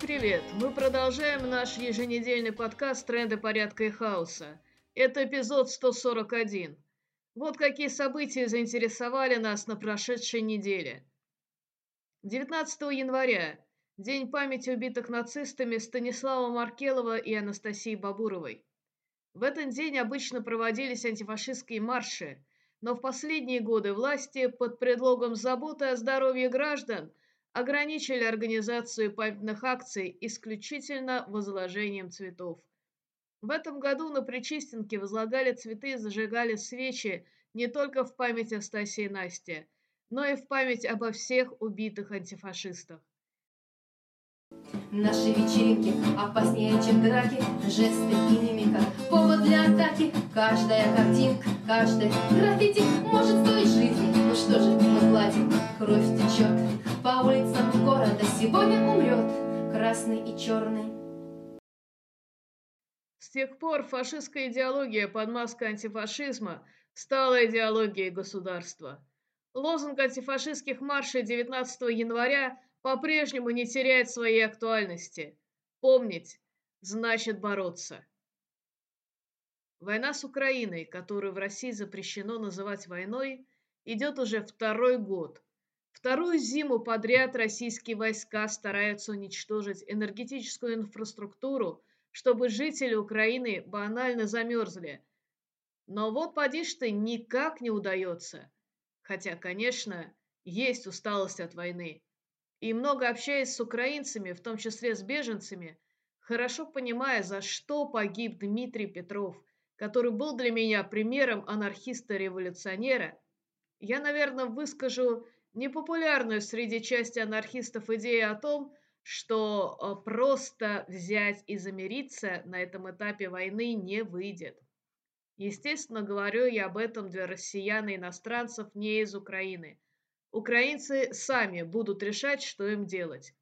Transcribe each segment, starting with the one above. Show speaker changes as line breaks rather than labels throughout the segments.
Привет! Мы продолжаем наш еженедельный подкаст «Тренды порядка и хаоса». Это эпизод 141. Вот какие события заинтересовали нас на прошедшей неделе. 19 января – День памяти убитых нацистами Станислава Маркелова и Анастасии Бабуровой. В этот день обычно проводились антифашистские марши, но в последние годы власти под предлогом заботы о здоровье граждан ограничили организацию памятных акций исключительно возложением цветов. В этом году на Причистенке возлагали цветы и зажигали свечи не только в память о Стасе и Насте, но и в память обо всех убитых антифашистах.
Наши вечеринки опаснее, чем драки, жесты и мимика, повод для атаки. Каждая картинка, каждый граффити может стоить жизни. Ну что же, мы платим, кровь течет по улицам города. Сегодня умрет красный и черный.
С тех пор фашистская идеология под маской антифашизма стала идеологией государства. Лозунг антифашистских маршей 19 января по-прежнему не теряет своей актуальности. Помнить значит бороться. Война с Украиной, которую в России запрещено называть войной, идет уже второй год. Вторую зиму подряд российские войска стараются уничтожить энергетическую инфраструктуру чтобы жители Украины банально замерзли. Но вот поди ты, никак не удается. Хотя, конечно, есть усталость от войны. И много общаясь с украинцами, в том числе с беженцами, хорошо понимая, за что погиб Дмитрий Петров, который был для меня примером анархиста-революционера, я, наверное, выскажу непопулярную среди части анархистов идею о том, что э, просто взять и замириться на этом этапе войны не выйдет. Естественно, говорю я об этом для россиян и иностранцев не из Украины. Украинцы сами будут решать, что им делать.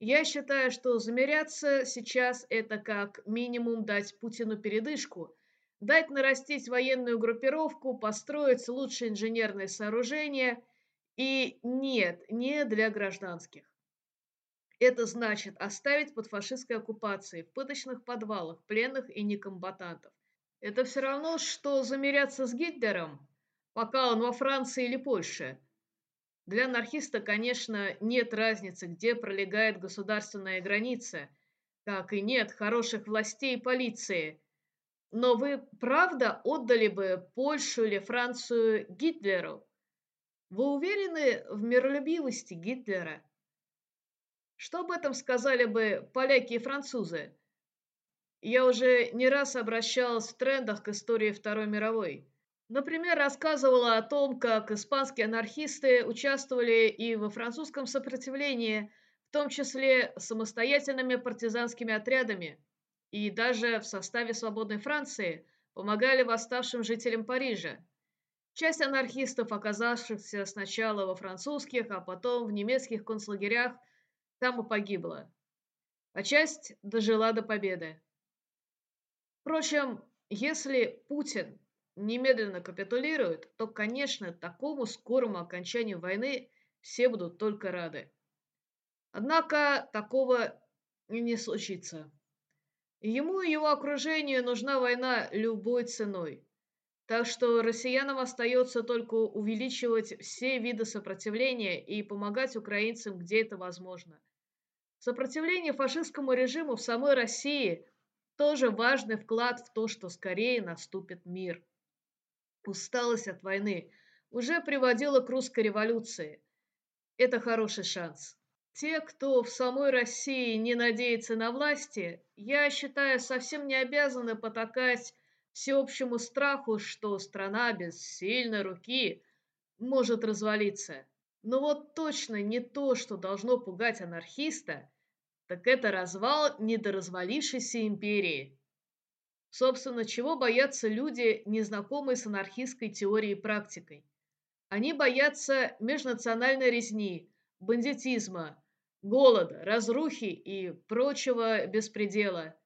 Я считаю, что замеряться сейчас это как минимум дать Путину передышку, дать нарастить военную группировку, построить лучшее инженерное сооружение и нет, не для гражданских. Это значит оставить под фашистской оккупацией в пыточных подвалах пленных и некомбатантов. Это все равно, что замеряться с Гитлером, пока он во Франции или Польше. Для анархиста, конечно, нет разницы, где пролегает государственная граница, как и нет хороших властей и полиции. Но вы правда отдали бы Польшу или Францию Гитлеру? Вы уверены в миролюбивости Гитлера? Что об этом сказали бы поляки и французы? Я уже не раз обращалась в трендах к истории Второй мировой. Например, рассказывала о том, как испанские анархисты участвовали и во французском сопротивлении, в том числе самостоятельными партизанскими отрядами, и даже в составе свободной Франции помогали восставшим жителям Парижа. Часть анархистов, оказавшихся сначала во французских, а потом в немецких концлагерях, там и погибла, а часть дожила до победы. Впрочем, если Путин немедленно капитулирует, то, конечно, такому скорому окончанию войны все будут только рады. Однако такого не случится. Ему и его окружению нужна война любой ценой. Так что россиянам остается только увеличивать все виды сопротивления и помогать украинцам, где это возможно – Сопротивление фашистскому режиму в самой России тоже важный вклад в то, что скорее наступит мир. Усталость от войны уже приводила к русской революции. Это хороший шанс. Те, кто в самой России не надеется на власти, я считаю, совсем не обязаны потакать всеобщему страху, что страна без сильной руки может развалиться. Но вот точно не то, что должно пугать анархиста, так это развал недоразвалившейся империи. Собственно, чего боятся люди, незнакомые с анархистской теорией и практикой? Они боятся межнациональной резни, бандитизма, голода, разрухи и прочего беспредела.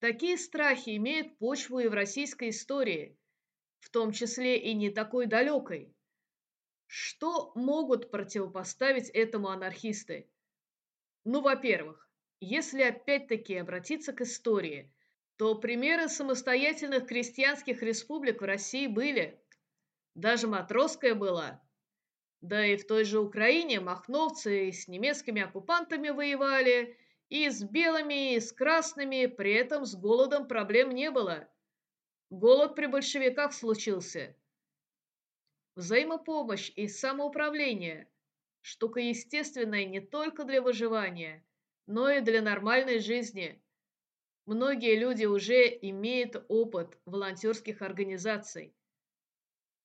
Такие страхи имеют почву и в российской истории, в том числе и не такой далекой. Что могут противопоставить этому анархисты? Ну, во-первых, Если опять-таки обратиться к истории, то примеры самостоятельных крестьянских республик в России были. Даже Матросская была. Да и в той же Украине махновцы с немецкими оккупантами воевали, и с белыми, и с красными, при этом с голодом проблем не было. Голод при большевиках случился. Взаимопомощь и самоуправление – штука естественная не только для выживания, но и для нормальной жизни. Многие люди уже имеют опыт волонтерских организаций.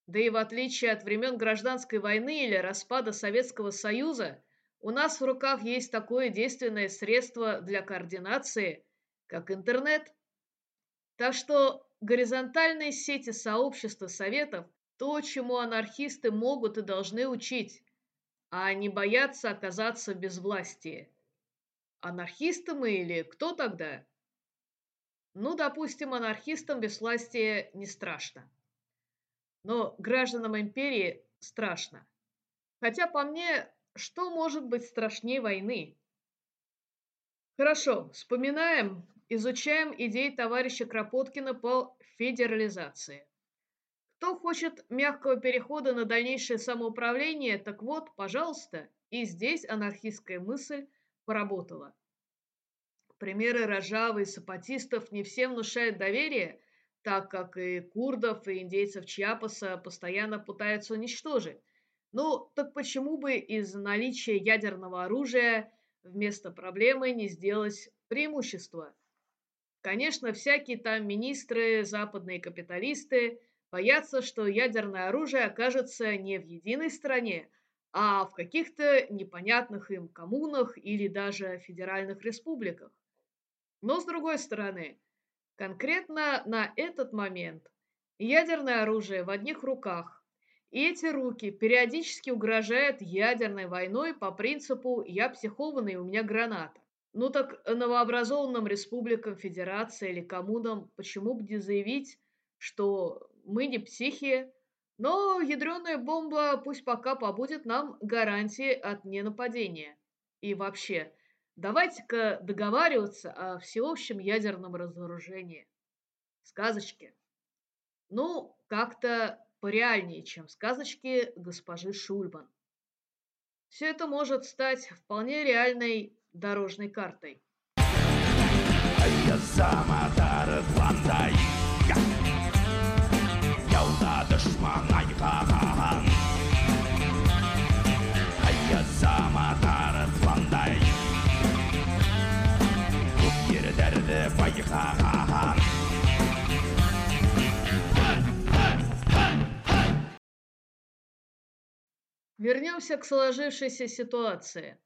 Да и в отличие от времен гражданской войны или распада Советского Союза, у нас в руках есть такое действенное средство для координации, как интернет. Так что горизонтальные сети сообщества советов – то, чему анархисты могут и должны учить, а не бояться оказаться без власти. Анархисты мы или кто тогда? Ну, допустим, анархистам без власти не страшно. Но гражданам империи страшно. Хотя по мне, что может быть страшнее войны? Хорошо, вспоминаем, изучаем идеи товарища Кропоткина по федерализации. Кто хочет мягкого перехода на дальнейшее самоуправление, так вот, пожалуйста, и здесь анархистская мысль поработала. Примеры Рожавы и сапатистов не всем внушают доверие, так как и курдов, и индейцев Чьяпаса постоянно пытаются уничтожить. Ну, так почему бы из наличия ядерного оружия вместо проблемы не сделать преимущество? Конечно, всякие там министры, западные капиталисты боятся, что ядерное оружие окажется не в единой стране, а в каких-то непонятных им коммунах или даже федеральных республиках. Но с другой стороны, конкретно на этот момент ядерное оружие в одних руках, и эти руки периодически угрожают ядерной войной по принципу «я психованный, у меня граната». Ну так новообразованным республикам, федерации или коммунам почему бы не заявить, что мы не психи, но ядреная бомба пусть пока побудет нам гарантией от ненападения. И вообще, давайте-ка договариваться о всеобщем ядерном разоружении. Сказочки. Ну, как-то пореальнее, чем сказочки госпожи Шульман. Все это может стать вполне реальной дорожной картой. düşmana yıkan Вернемся к сложившейся ситуации.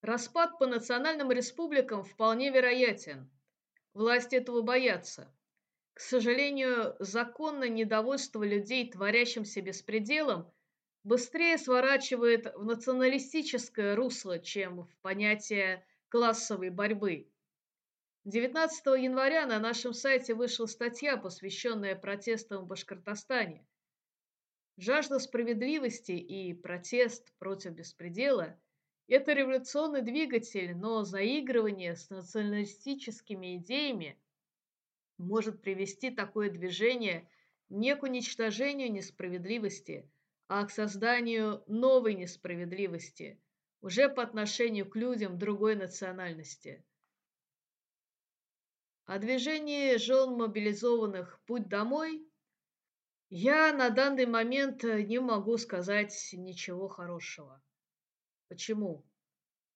Распад по национальным республикам вполне вероятен. Власти этого боятся. К сожалению, законное недовольство людей, творящимся беспределом, быстрее сворачивает в националистическое русло, чем в понятие классовой борьбы. 19 января на нашем сайте вышла статья, посвященная протестам в Башкортостане. Жажда справедливости и протест против беспредела – это революционный двигатель, но заигрывание с националистическими идеями – может привести такое движение не к уничтожению несправедливости, а к созданию новой несправедливости, уже по отношению к людям другой национальности. О движении жен мобилизованных «Путь домой» я на данный момент не могу сказать ничего хорошего. Почему?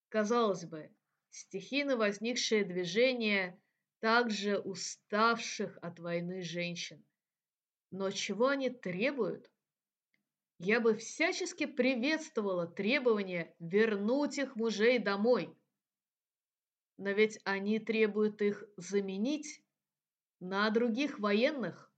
Казалось бы, стихийно возникшее движение – также уставших от войны женщин. Но чего они требуют? Я бы всячески приветствовала требование вернуть их мужей домой. Но ведь они требуют их заменить на других военных.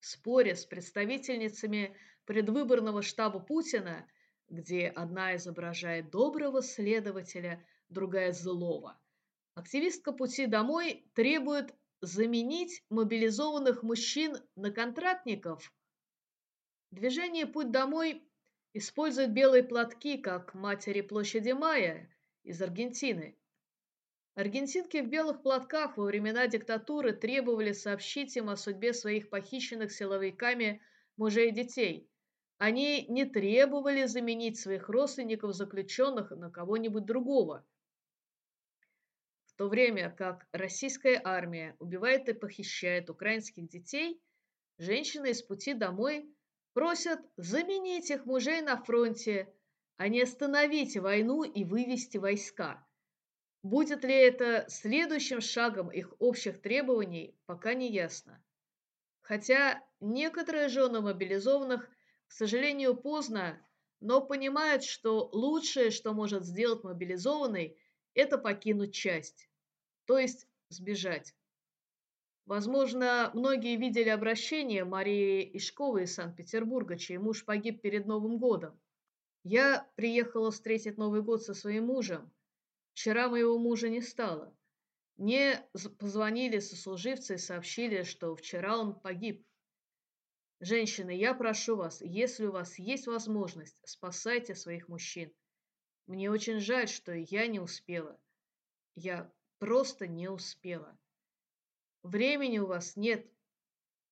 В споре с представительницами предвыборного штаба Путина, где одна изображает доброго следователя, другая злого – Активистка пути домой требует заменить мобилизованных мужчин на контрактников. Движение «Путь домой» использует белые платки, как матери площади Мая из Аргентины. Аргентинки в белых платках во времена диктатуры требовали сообщить им о судьбе своих похищенных силовиками мужей и детей. Они не требовали заменить своих родственников заключенных на кого-нибудь другого. В то время как российская армия убивает и похищает украинских детей, женщины из пути домой просят заменить их мужей на фронте, а не остановить войну и вывести войска. Будет ли это следующим шагом их общих требований, пока не ясно. Хотя некоторые жены мобилизованных, к сожалению, поздно, но понимают, что лучшее, что может сделать мобилизованный, это покинуть часть, то есть сбежать. Возможно, многие видели обращение Марии Ишковой из Санкт-Петербурга, чей муж погиб перед Новым годом. Я приехала встретить Новый год со своим мужем, Вчера моего мужа не стало. Мне позвонили сослуживцы и сообщили, что вчера он погиб. Женщины, я прошу вас, если у вас есть возможность, спасайте своих мужчин. Мне очень жаль, что я не успела. Я просто не успела. Времени у вас нет.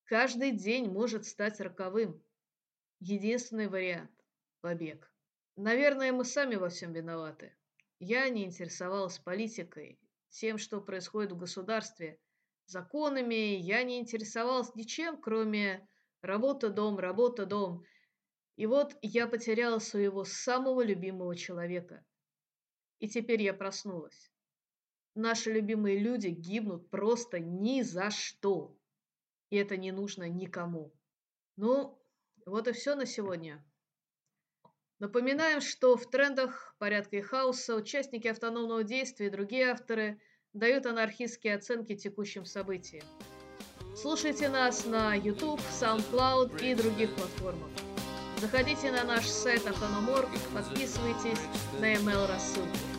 Каждый день может стать роковым. Единственный вариант – побег. Наверное, мы сами во всем виноваты. Я не интересовалась политикой, тем, что происходит в государстве, законами, я не интересовалась ничем, кроме работа-дом, работа-дом. И вот я потеряла своего самого любимого человека. И теперь я проснулась. Наши любимые люди гибнут просто ни за что. И это не нужно никому. Ну, вот и все на сегодня. Напоминаем, что в трендах порядка и хаоса участники автономного действия и другие авторы дают анархистские оценки текущим событиям. Слушайте нас на YouTube, SoundCloud и других платформах. Заходите на наш сайт Автономорг, подписывайтесь на email рассылку.